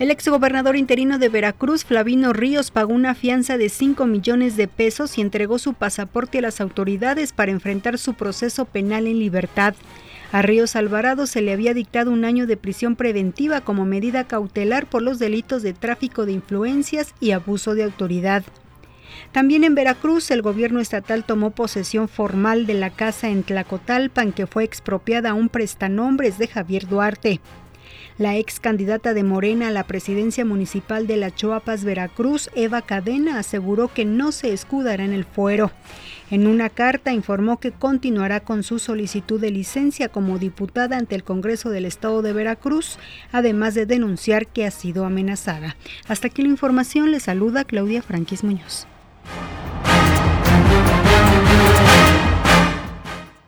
El exgobernador interino de Veracruz, Flavino Ríos, pagó una fianza de 5 millones de pesos y entregó su pasaporte a las autoridades para enfrentar su proceso penal en libertad. A Ríos Alvarado se le había dictado un año de prisión preventiva como medida cautelar por los delitos de tráfico de influencias y abuso de autoridad. También en Veracruz, el gobierno estatal tomó posesión formal de la casa en Tlacotalpan que fue expropiada a un prestanombres de Javier Duarte. La ex candidata de Morena a la presidencia municipal de La Choapas, Veracruz, Eva Cadena, aseguró que no se escudará en el fuero. En una carta informó que continuará con su solicitud de licencia como diputada ante el Congreso del Estado de Veracruz, además de denunciar que ha sido amenazada. Hasta aquí la información, le saluda Claudia Franquis Muñoz.